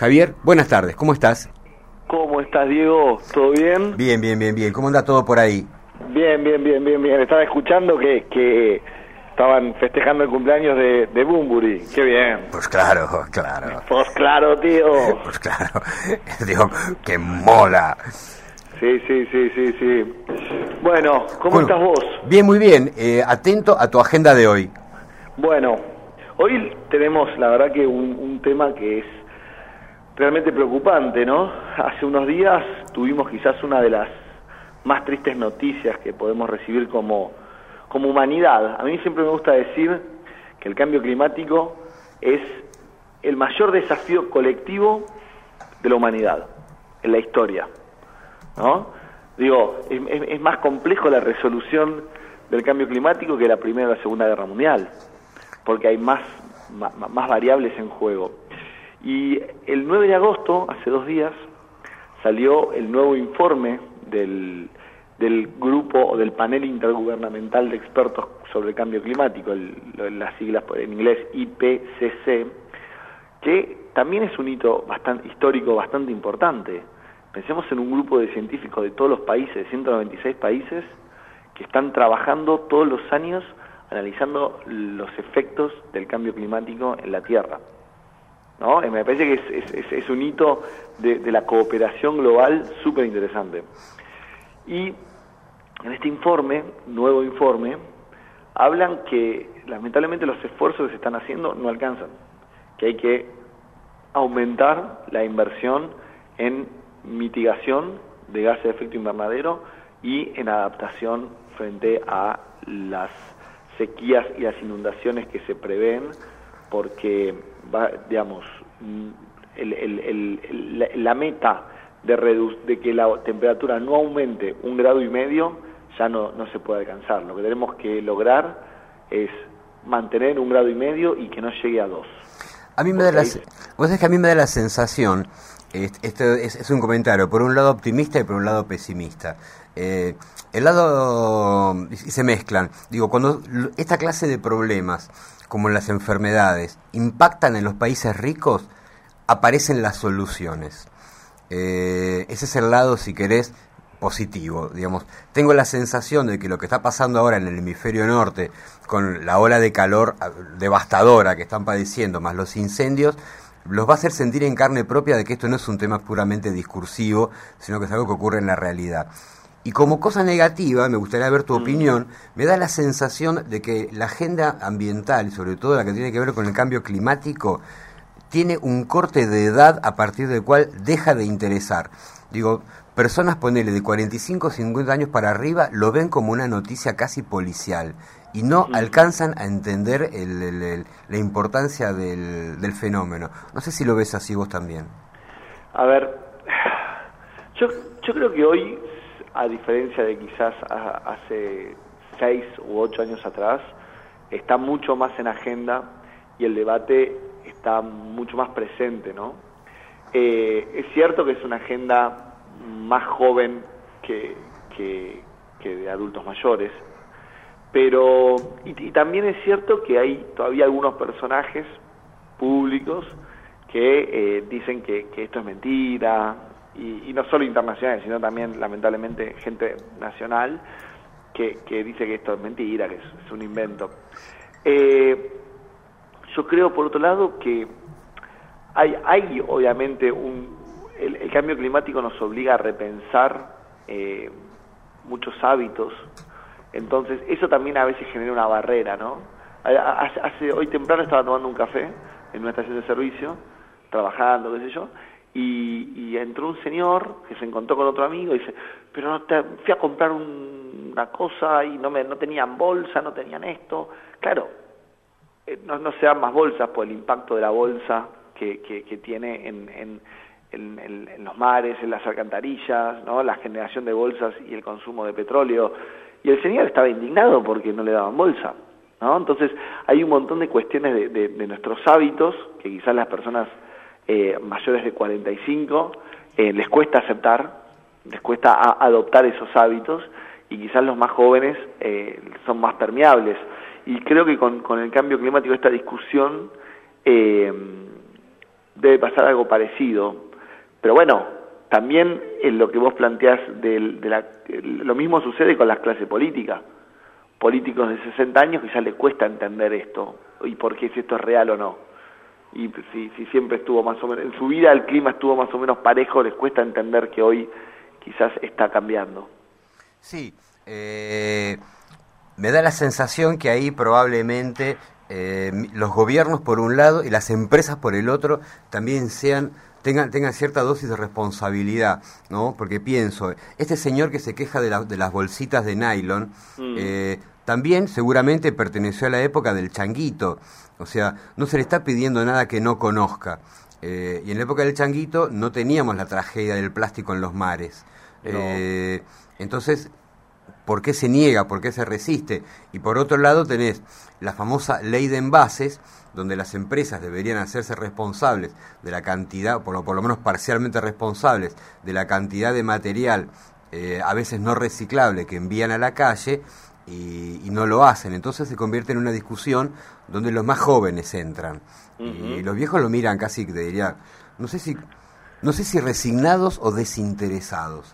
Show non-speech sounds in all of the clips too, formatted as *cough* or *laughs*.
Javier, buenas tardes, ¿cómo estás? ¿Cómo estás, Diego? ¿Todo bien? Bien, bien, bien, bien. ¿Cómo anda todo por ahí? Bien, bien, bien, bien, bien. Estaba escuchando que, que estaban festejando el cumpleaños de, de Bumburi. Qué bien. Pues claro, claro. Pues claro, tío. Pues claro. *laughs* Digo, que mola. Sí, sí, sí, sí, sí. Bueno, ¿cómo estás vos? Bien, muy bien. Eh, atento a tu agenda de hoy. Bueno, hoy tenemos, la verdad que un, un tema que es realmente preocupante, ¿no? *laughs* Hace unos días tuvimos quizás una de las más tristes noticias que podemos recibir como, como humanidad. A mí siempre me gusta decir que el cambio climático es el mayor desafío colectivo de la humanidad en la historia. ¿no? Digo, es, más complejo la resolución del cambio climático que la Primera o la Segunda Guerra Mundial, porque hay más, más, variables en juego. Y el 9 de agosto, hace dos días, salió el nuevo informe del, del grupo o del panel intergubernamental de expertos sobre el cambio climático, las siglas en inglés IPCC, que también es un hito bastante histórico bastante importante Pensemos en un grupo de científicos de todos los países, 196 países, que están trabajando todos los años analizando los efectos del cambio climático en la Tierra. ¿No? Me parece que es, un hito de, la cooperación global súper interesante. Y en este informe, nuevo informe, hablan que lamentablemente los esfuerzos que se están haciendo no alcanzan, que hay que aumentar la inversión en mitigación de gases de efecto invernadero y en adaptación frente a las sequías y las inundaciones que se prevén, porque, va, digamos, la, meta de, de que la temperatura no aumente un grado y medio ya no, no se puede alcanzar. Lo que tenemos que lograr es mantener un grado y medio y que no llegue a dos. A mí me da la, que a mí me da la sensación este es, un comentario, por un lado optimista y por un lado pesimista. Eh, el lado, y se mezclan, digo, cuando esta clase de problemas, como las enfermedades, impactan en los países ricos, aparecen las soluciones. Eh, ese es el lado, si querés, positivo, digamos. Tengo la sensación de que lo que está pasando ahora en el hemisferio norte, con la ola de calor ah, devastadora que están padeciendo, más los incendios, los va a hacer sentir en carne propia de que esto no es un tema puramente discursivo, sino que es algo que ocurre en la realidad. Y como cosa negativa, me gustaría ver tu mm. opinión, me da la sensación de que la agenda ambiental, y sobre todo la que tiene que ver con el cambio climático, tiene un corte de edad a partir del cual deja de interesar. Digo, personas, ponele, de 45 o 50 años para arriba, lo ven como una noticia casi policial y no alcanzan a entender la importancia del, fenómeno. No sé si lo ves así vos también. A ver, yo, yo creo que hoy, a diferencia de quizás hace seis u ocho años atrás, está mucho más en agenda y el debate está mucho más presente, ¿no? Eh, es cierto que es una agenda más joven que, que de adultos mayores, pero, y, también es cierto que hay todavía algunos personajes públicos que eh, dicen que, esto es mentira, y, no solo internacionales, sino también lamentablemente gente nacional que, dice que esto es mentira, que es, un invento. Eh, yo creo, por otro lado, que hay, hay obviamente un... El, cambio climático nos obliga a repensar eh, muchos hábitos entonces, eso también a veces genera una barrera, ¿no? Hace, hoy temprano estaba tomando un café en una estación de servicio, trabajando, qué sé yo, y, entró un señor que se encontró con otro amigo y dice, pero no te, fui a comprar una cosa y no, me, no tenían bolsa, no tenían esto. Claro, eh, no, no se dan más bolsas por el impacto de la bolsa que, que, tiene en, en, en, en, los mares, en las alcantarillas, ¿no? la generación de bolsas y el consumo de petróleo y el señor estaba indignado porque no le daban bolsa. ¿no? Entonces hay un montón de cuestiones de, de, nuestros hábitos que quizás las personas eh, mayores de 45 eh, les cuesta aceptar, les cuesta adoptar esos hábitos y quizás los más jóvenes eh, son más permeables. Y creo que con, con, el cambio climático esta discusión debe pasar algo parecido. Pero bueno, también en lo que vos planteás de, la, lo mismo sucede con las clases políticas. Políticos de 60 años que ya les cuesta entender esto y por qué si esto es real o no. Y si, si siempre estuvo más o menos, en su vida el clima estuvo más o menos parejo, les cuesta entender que hoy quizás está cambiando. Sí, eh, me da la sensación que ahí probablemente eh, los gobiernos por un lado y las empresas por el otro también sean tengan, tengan cierta dosis de responsabilidad, ¿no? Porque pienso, este señor que se queja de, de las bolsitas de nylon, mm. eh, también seguramente perteneció a la época del changuito, o sea, no se le está pidiendo nada que no conozca. Eh, y en la época del changuito no teníamos la tragedia del plástico en los mares. Eh, entonces, ¿por qué se niega? ¿Por qué se resiste? Y por otro lado tenés la famosa ley de envases, donde las empresas deberían hacerse responsables de la cantidad, por lo, por lo menos parcialmente responsables, de la cantidad de material eh, a veces no reciclable que envían a la calle y, no lo hacen. Entonces se convierte en una discusión donde los más jóvenes entran. Y los viejos lo miran casi, te diría, no sé si, no sé si resignados o desinteresados.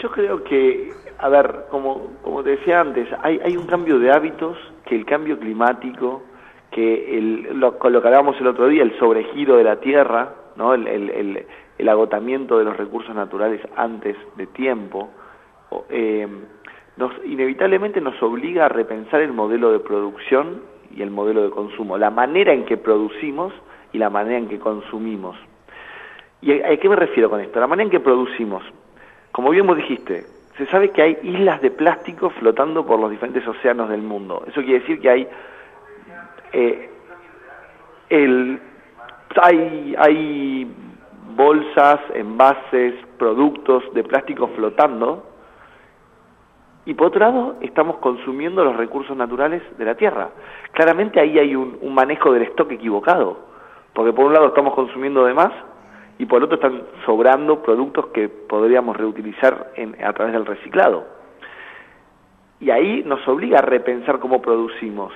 Yo creo que, a ver, como, como te decía antes, hay, hay un cambio de hábitos que el cambio climático, que el, lo, lo que hablábamos el otro día, el sobregiro de la Tierra, ¿no? el, el, el, agotamiento de los recursos naturales antes de tiempo, eh, nos, inevitablemente nos obliga a repensar el modelo de producción y el modelo de consumo, la manera en que producimos y la manera en que consumimos. ¿Y a, qué me refiero con esto? La manera en que producimos. Como bien vos dijiste, se sabe que hay islas de plástico flotando por los diferentes océanos del mundo. Eso quiere decir que hay eh, el, hay, hay bolsas, envases, productos de plástico flotando y por otro lado estamos consumiendo los recursos naturales de la tierra. Claramente ahí hay un, manejo del stock equivocado, porque por un lado estamos consumiendo de más y por otro están sobrando productos que podríamos reutilizar a través del reciclado. Y ahí nos obliga a repensar cómo producimos.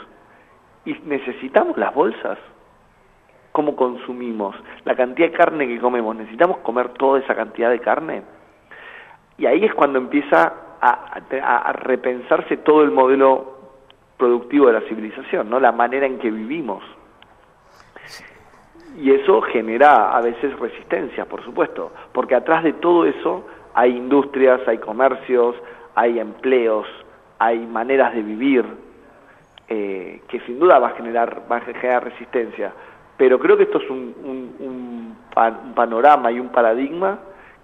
¿Y necesitamos las bolsas? ¿Cómo consumimos? La cantidad de carne que comemos, ¿necesitamos comer toda esa cantidad de carne? Y ahí es cuando empieza a, repensarse todo el modelo productivo de la civilización, ¿no? La manera en que vivimos. Y eso genera a veces resistencia, por supuesto, porque atrás de todo eso hay industrias, hay comercios, hay empleos, hay maneras de vivir eh, que sin duda va a generar va a generar resistencia. Pero creo que esto es un, un panorama y un paradigma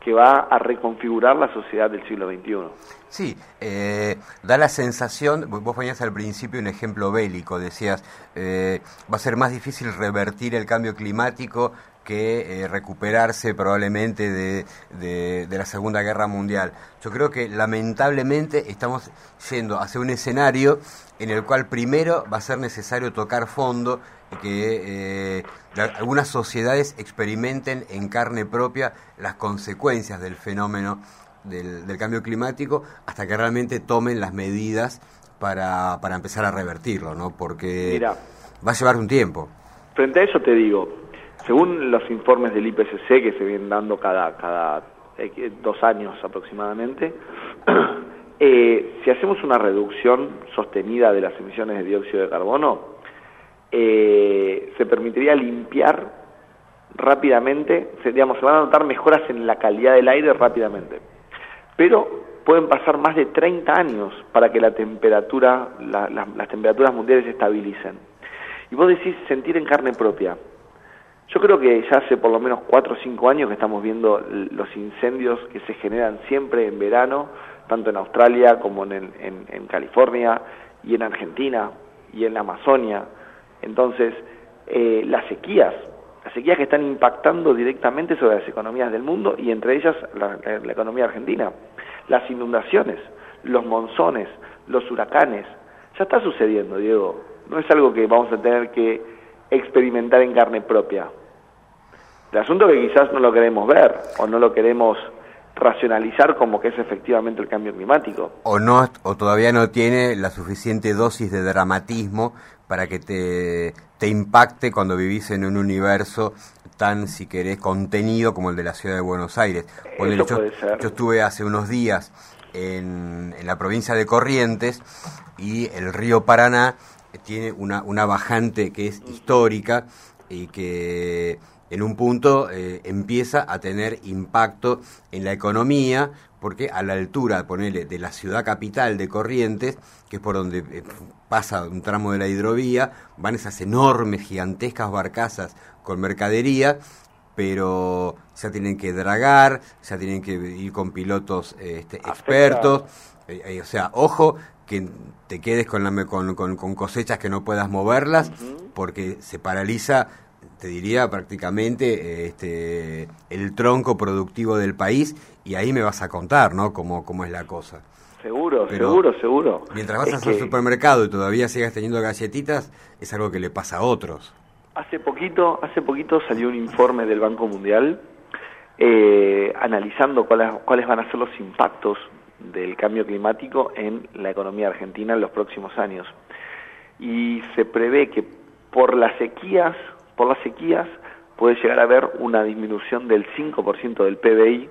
que va a reconfigurar la sociedad del siglo XXI. Sí, eh, da la sensación, vos ponías al principio un ejemplo bélico, decías, eh, va a ser más difícil revertir el cambio climático que eh, recuperarse probablemente de, de, la Segunda Guerra Mundial. Yo creo que lamentablemente estamos yendo hacia un escenario en el cual primero va a ser necesario tocar fondo que eh, algunas sociedades experimenten en carne propia las consecuencias del fenómeno del, del, cambio climático hasta que realmente tomen las medidas para, para empezar a revertirlo, ¿no? Porque va a llevar un tiempo. Frente a eso te digo, según los informes del IPCC que se vienen dando cada, cada eh, dos años aproximadamente, *clears throat* eh, si hacemos una reducción sostenida de las emisiones de dióxido de carbono, eh, se permitiría limpiar rápidamente, se, digamos, se van a notar mejoras en la calidad del aire rápidamente. Pero pueden pasar más de 30 años para que la temperatura, las temperaturas mundiales se estabilicen. Y vos decís sentir en carne propia. Yo creo que ya hace por lo menos cuatro o cinco años que estamos viendo los incendios que se generan siempre en verano, tanto en Australia como en, en, California y en Argentina y en la Amazonia. Entonces, eh, las sequías, las sequías que están impactando directamente sobre las economías del mundo y entre ellas la, la economía argentina, las inundaciones, los monzones, los huracanes, ya está sucediendo, Diego. No es algo que vamos a tener que experimentar en carne propia. El asunto que quizás no lo queremos ver o no lo queremos racionalizar como que es efectivamente el cambio climático. O no o todavía no tiene la suficiente dosis de dramatismo para que te, te impacte cuando vivís en un universo tan, si querés, contenido como el de la ciudad de Buenos Aires. Eso yo, yo estuve hace unos días en, en, la provincia de Corrientes y el río Paraná tiene una, una bajante que es histórica y que en un punto eh, empieza a tener impacto en la economía, porque a la altura, ponele, de la ciudad capital de Corrientes, que es por donde eh, pasa un tramo de la hidrovía, van esas enormes, gigantescas barcazas con mercadería, pero ya tienen que dragar, ya tienen que ir con pilotos este, expertos, eh, o sea, ojo que te quedes con, la, con, con, cosechas que no puedas moverlas, porque se paraliza te diría prácticamente este, el tronco productivo del país y ahí me vas a contar, ¿no? Cómo, cómo es la cosa. Seguro, seguro, seguro. Mientras vas al supermercado y todavía sigas teniendo galletitas, es algo que le pasa a otros. Hace poquito, hace poquito salió un informe del Banco Mundial eh, analizando cuáles, cuáles van a ser los impactos del cambio climático en la economía argentina en los próximos años. Y se prevé que por las sequías por las sequías puede llegar a haber una disminución del 5% del PBI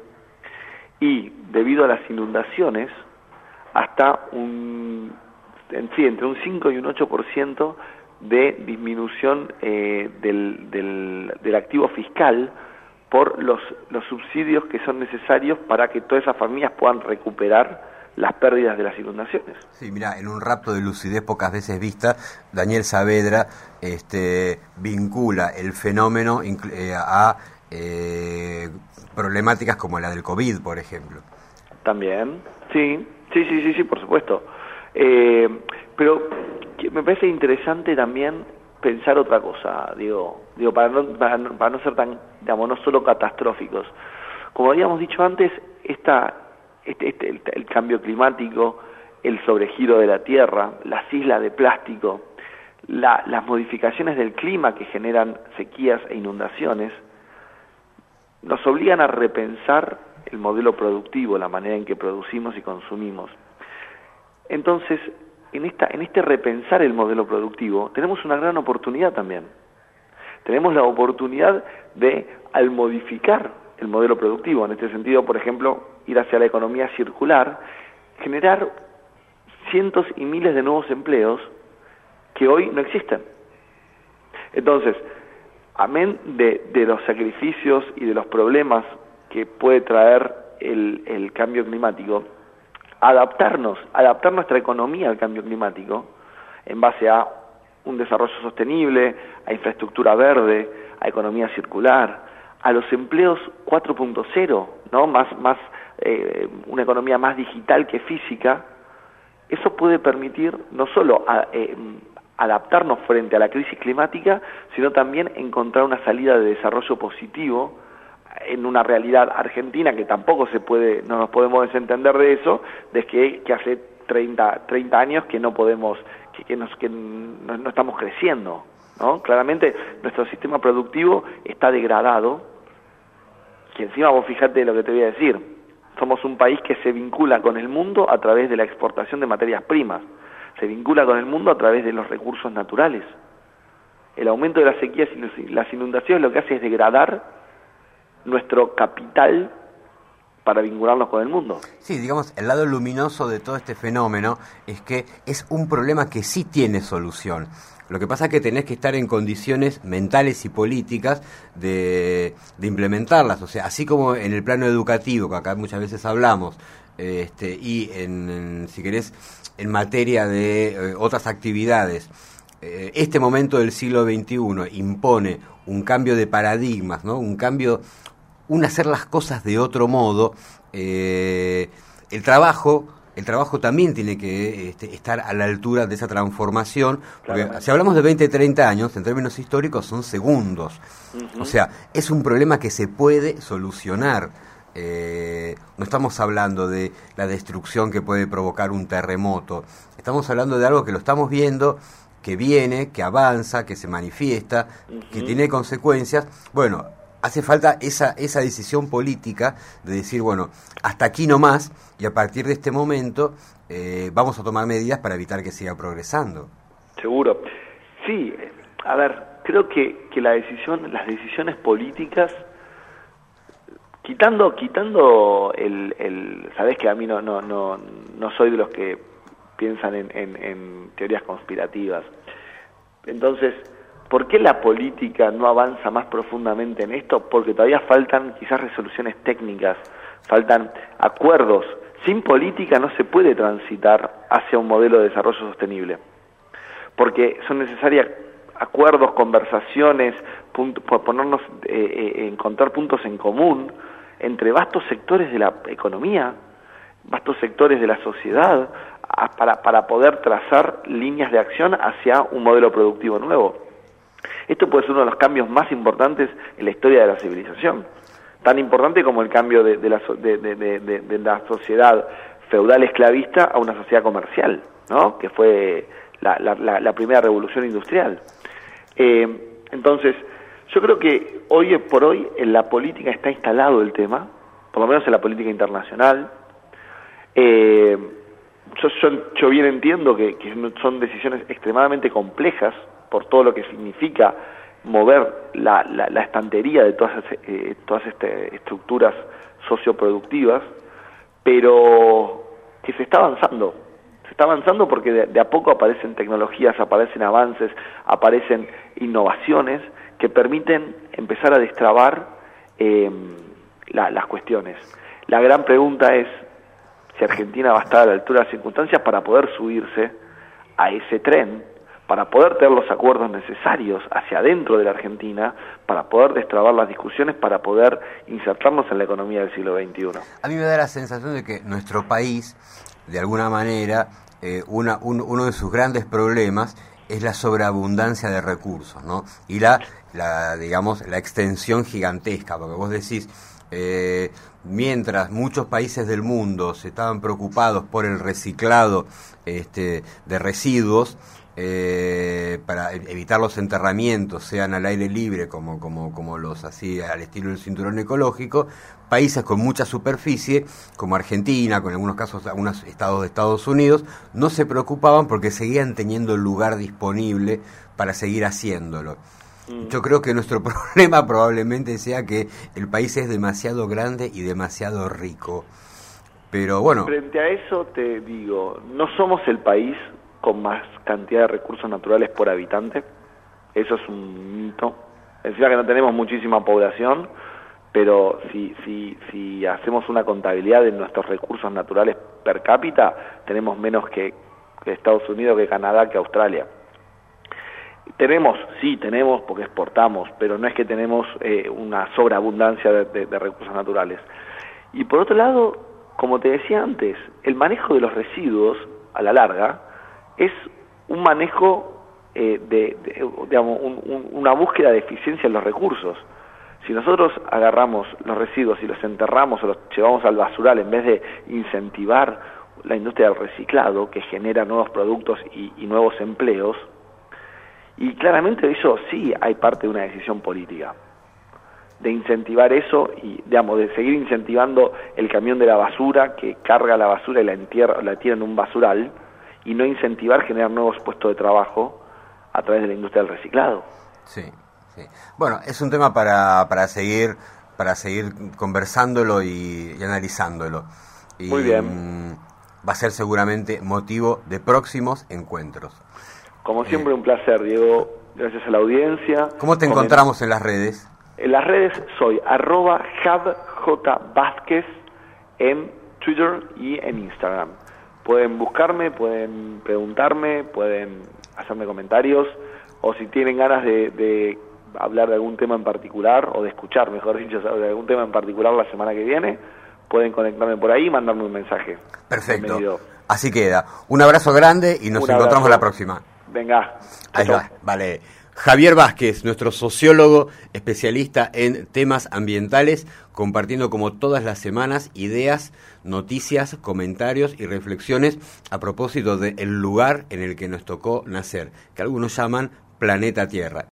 y debido a las inundaciones hasta un en sí, entre un 5 y un 8% de disminución eh, del, del, del activo fiscal por los, los subsidios que son necesarios para que todas esas familias puedan recuperar las pérdidas de las inundaciones. Sí, mira, en un rapto de lucidez pocas veces vista, Daniel Saavedra este, vincula el fenómeno eh, a eh, problemáticas como la del COVID, por ejemplo. También, sí, sí, sí, sí, sí, por supuesto. Eh, pero me parece interesante también pensar otra cosa, digo, digo para no, para no, ser tan, digamos, no solo catastróficos. Como habíamos dicho antes, esta este, este, el, cambio climático, el sobregiro de la Tierra, las islas de plástico, las modificaciones del clima que generan sequías e inundaciones, nos obligan a repensar el modelo productivo, la manera en que producimos y consumimos. Entonces, en, esta, en este repensar el modelo productivo, tenemos una gran oportunidad también. Tenemos la oportunidad de, al modificar el modelo productivo, en este sentido, por ejemplo, ir hacia la economía circular, generar cientos y miles de nuevos empleos que hoy no existen. Entonces, amén de, de los sacrificios y de los problemas que puede traer el, el cambio climático, adaptarnos, adaptar nuestra economía al cambio climático en base a un desarrollo sostenible, a infraestructura verde, a economía circular, a los empleos 4.0, ¿no? Más, más, eh, una economía más digital que física, eso puede permitir no solo eh, adaptarnos frente a la crisis climática, sino también encontrar una salida de desarrollo positivo en una realidad argentina que tampoco se puede, no nos podemos desentender de eso, de que, que hace 30, 30 años que no podemos, que, que, nos, que no, estamos creciendo. ¿no? Claramente nuestro sistema productivo está degradado que encima vos fijate lo que te voy a decir, somos un país que se vincula con el mundo a través de la exportación de materias primas, se vincula con el mundo a través de los recursos naturales. El aumento de las sequías y las inundaciones lo que hace es degradar nuestro capital para vincularnos con el mundo. Sí, digamos, el lado luminoso de todo este fenómeno es que es un problema que sí tiene solución. Lo que pasa es que tenés que estar en condiciones mentales y políticas de, implementarlas. O sea, así como en el plano educativo, que acá muchas veces hablamos, este, y en, si querés, en materia de eh, otras actividades, eh, este momento del siglo XXI impone un cambio de paradigmas, ¿no? Un cambio, un hacer las cosas de otro modo. Eh, el trabajo el trabajo también tiene que este, estar a la altura de esa transformación, porque si hablamos de 20, 30 años, en términos históricos son segundos. O sea, es un problema que se puede solucionar. Eh, no estamos hablando de la destrucción que puede provocar un terremoto, estamos hablando de algo que lo estamos viendo, que viene, que avanza, que se manifiesta, que tiene consecuencias. Bueno, hace falta esa, esa decisión política de decir, bueno, hasta aquí no más y a partir de este momento eh, vamos a tomar medidas para evitar que siga progresando. Seguro. Sí, a ver, creo que, que la decisión, las decisiones políticas, quitando, quitando el, el sabes que a mí no, no, no, no soy de los que piensan en, en, en teorías conspirativas. Entonces, ¿por qué la política no avanza más profundamente en esto? Porque todavía faltan quizás resoluciones técnicas, faltan acuerdos. Sin política no se puede transitar hacia un modelo de desarrollo sostenible, porque son necesarias acuerdos, conversaciones, ponernos, eh, eh, encontrar puntos en común entre vastos sectores de la economía, vastos sectores de la sociedad, para, para poder trazar líneas de acción hacia un modelo productivo nuevo. Esto puede ser uno de los cambios más importantes en la historia de la civilización, tan importante como el cambio de, de, la, de, de la, sociedad feudal esclavista a una sociedad comercial, ¿no? que fue la, la, la primera revolución industrial. Eh, entonces, yo creo que hoy por hoy en la política está instalado el tema, por lo menos en la política internacional. Eh, yo, yo, bien entiendo que, que, son decisiones extremadamente complejas por todo lo que significa mover la, la, la estantería de todas, eh, todas este, estructuras socioproductivas, pero que se está avanzando. Se está avanzando porque de, a poco aparecen tecnologías, aparecen avances, aparecen innovaciones que permiten empezar a destrabar eh, la, las cuestiones. La gran pregunta es si Argentina va a estar a la altura de las circunstancias para poder subirse a ese tren, para poder tener los acuerdos necesarios hacia adentro de la Argentina, para poder destrabar las discusiones, para poder insertarnos en la economía del siglo XXI. A mí me da la sensación de que nuestro país, de alguna manera, eh, uno de sus grandes problemas es la sobreabundancia de recursos, ¿no? Y la, la digamos, la extensión gigantesca, porque vos decís, eh, mientras muchos países del mundo se estaban preocupados por el reciclado este, de residuos, eh, para evitar los enterramientos, sean al aire libre como, como, como los hacía al estilo del cinturón ecológico, países con mucha superficie, como Argentina, con algunos casos algunos estados de Estados Unidos, no se preocupaban porque seguían teniendo el lugar disponible para seguir haciéndolo. Mm. Yo creo que nuestro *laughs* problema probablemente sea que el país es demasiado grande y demasiado rico. Pero bueno. Frente a eso te digo, no somos el país con más cantidad de recursos naturales por habitante. Eso es un mito. Decir, que no tenemos muchísima población, pero si, si, si hacemos una contabilidad de nuestros recursos naturales per cápita, tenemos menos que, Estados Unidos, que Canadá, que Australia. Tenemos, sí, tenemos porque exportamos, pero no es que tenemos eh, una sobreabundancia de, de recursos naturales. Y por otro lado, como te decía antes, el manejo de los residuos a la larga es un manejo eh, de, de, digamos, un, un, una búsqueda de eficiencia en los recursos. Si nosotros agarramos los residuos y los enterramos o los llevamos al basural en vez de incentivar la industria del reciclado que genera nuevos productos y, nuevos empleos, y claramente eso sí hay parte de una decisión política de incentivar eso y digamos de seguir incentivando el camión de la basura que carga la basura y la entierra la tira en un basural y no incentivar generar nuevos puestos de trabajo a través de la industria del reciclado. Sí, sí. Bueno, es un tema para, para seguir para seguir conversándolo y, y analizándolo. Y, Muy bien. Va a ser seguramente motivo de próximos encuentros. Como siempre, eh, un placer, Diego. Gracias a la audiencia. ¿Cómo te encontramos en las redes? En las redes soy arroba en Twitter y en Instagram pueden buscarme, pueden preguntarme, pueden hacerme comentarios o si tienen ganas de, de, hablar de algún tema en particular o de escuchar, mejor dicho, de algún tema en particular la semana que viene, pueden conectarme por ahí y mandarme un mensaje. Perfecto. Bienvenido. Así queda. Un abrazo grande y nos un encontramos abrazo. la próxima. Venga. Ahí va. Vale. Javier Vázquez, nuestro sociólogo especialista en temas ambientales, compartiendo como todas las semanas ideas, noticias, comentarios y reflexiones a propósito del lugar en el que nos tocó nacer, que algunos llaman planeta Tierra.